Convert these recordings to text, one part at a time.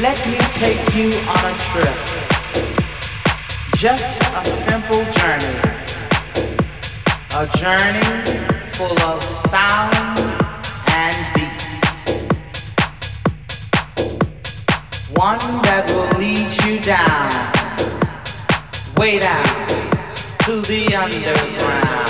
Let me take you on a trip. Just a simple journey. A journey full of sound and beats. One that will lead you down, way down to the underground.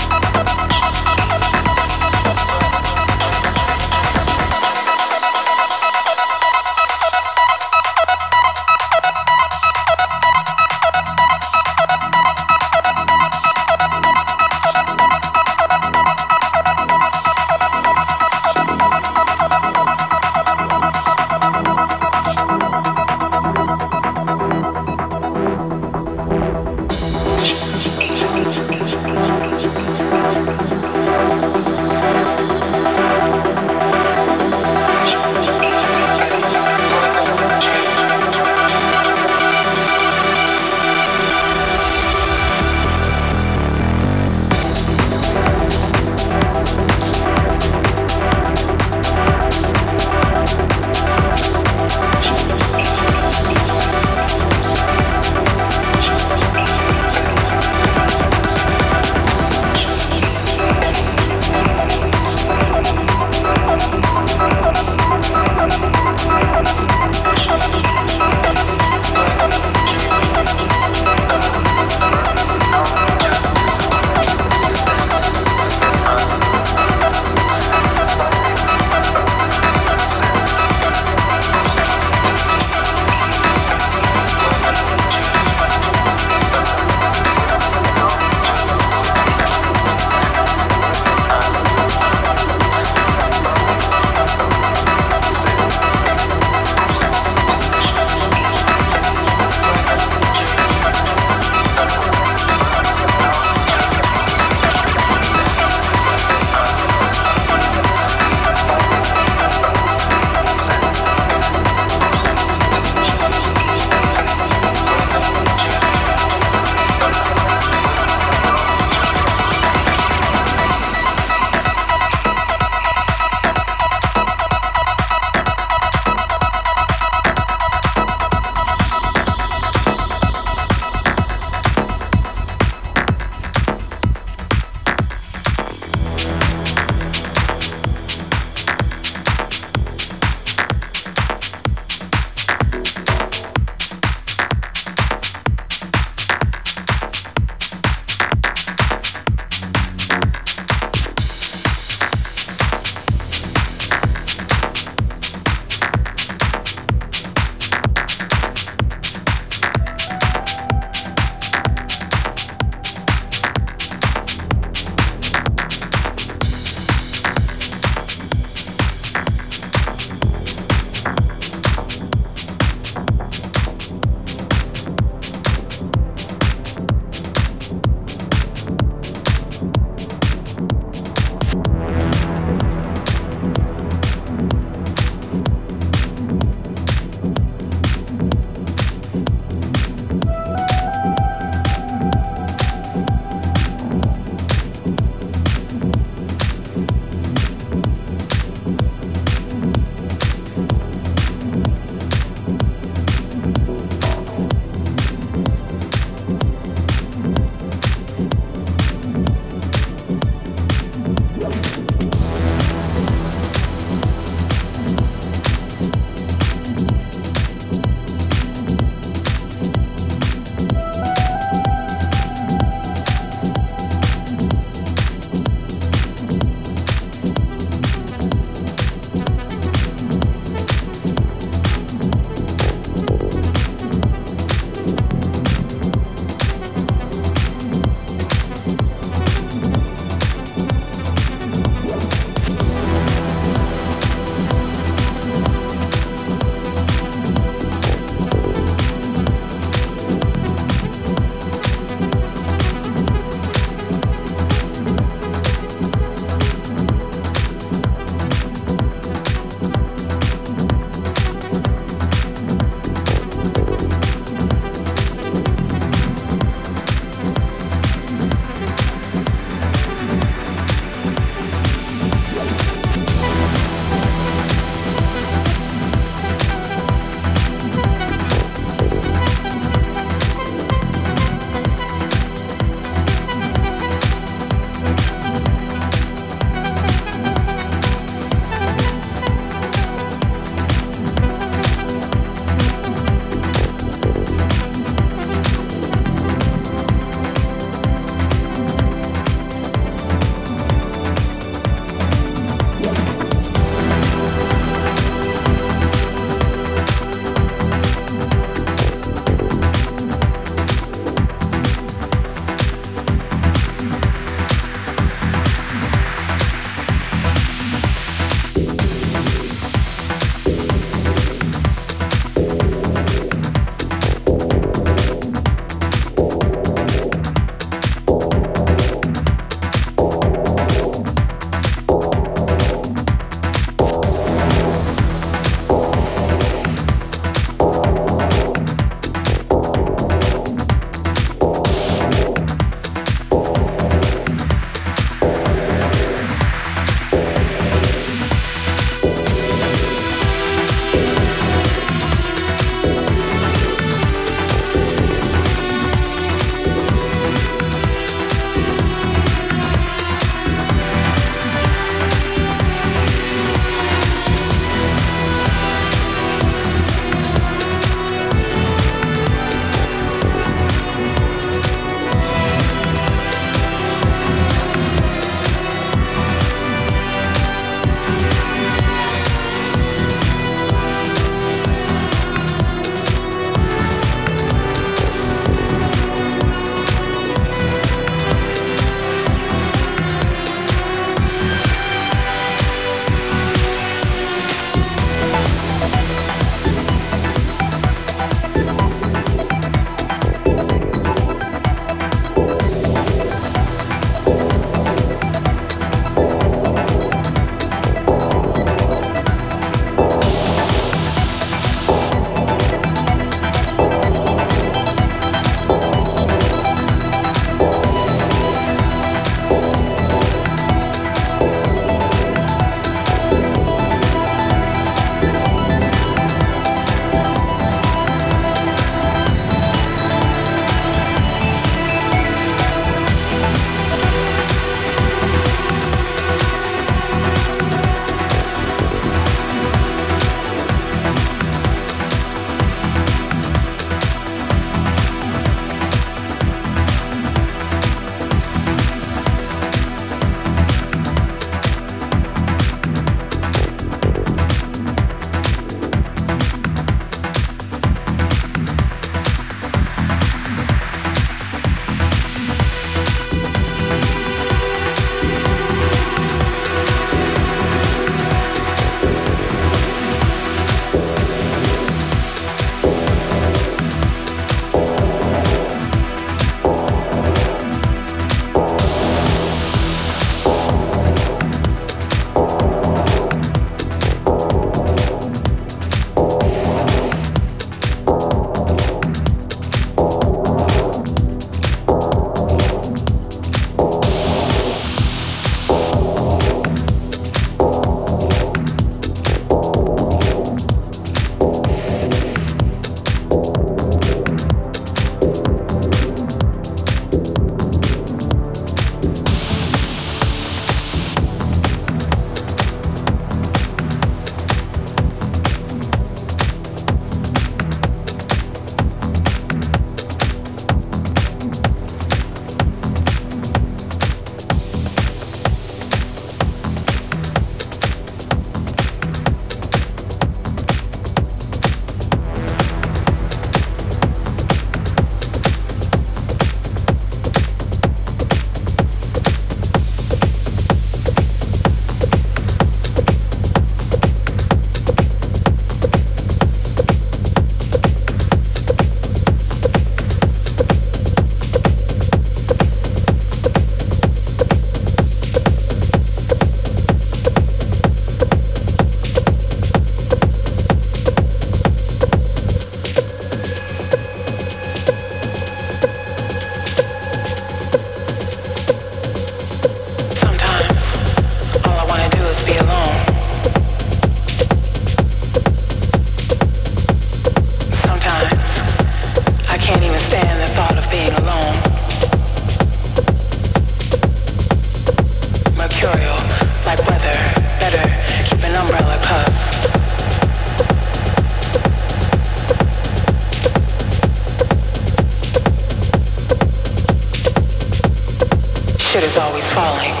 falling.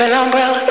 an umbrella.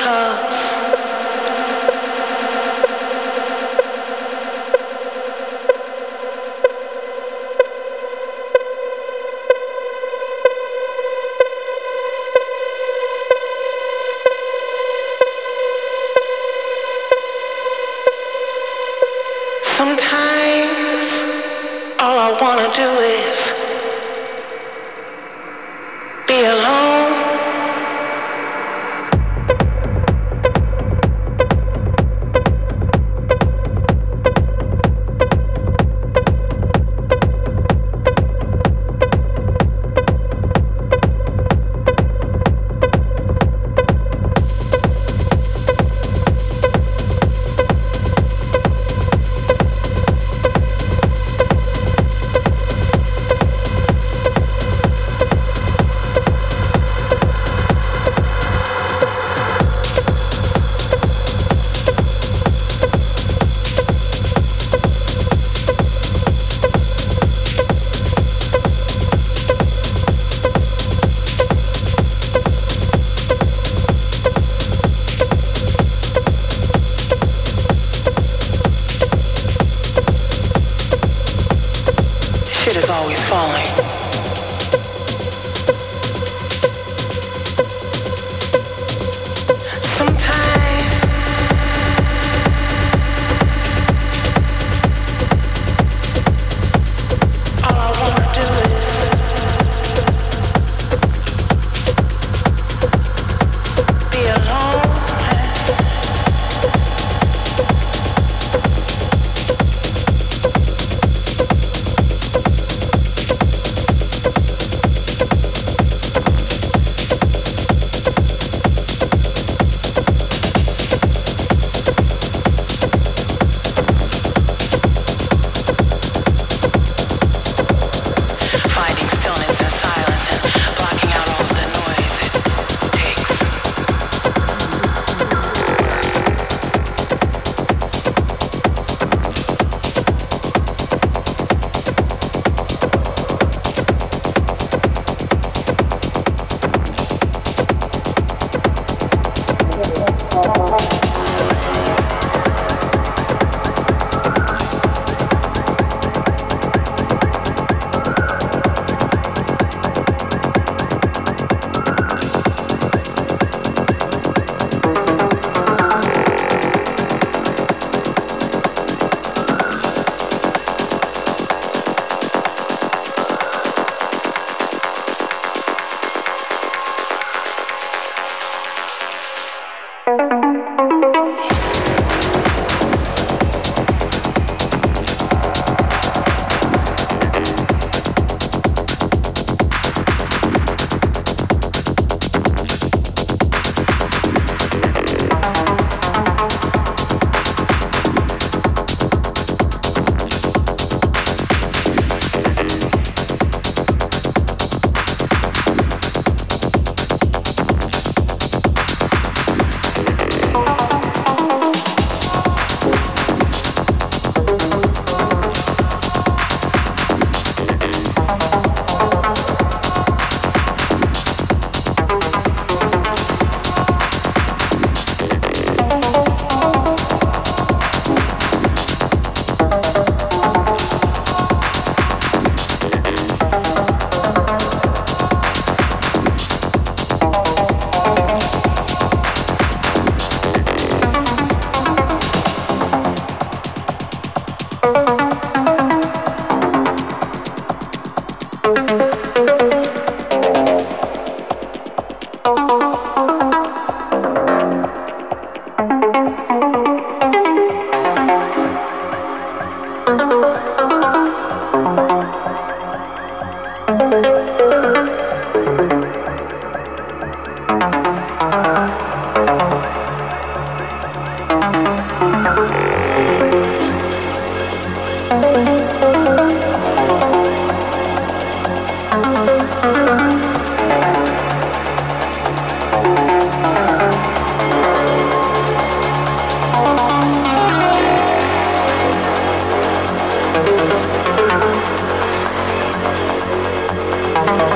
Bye.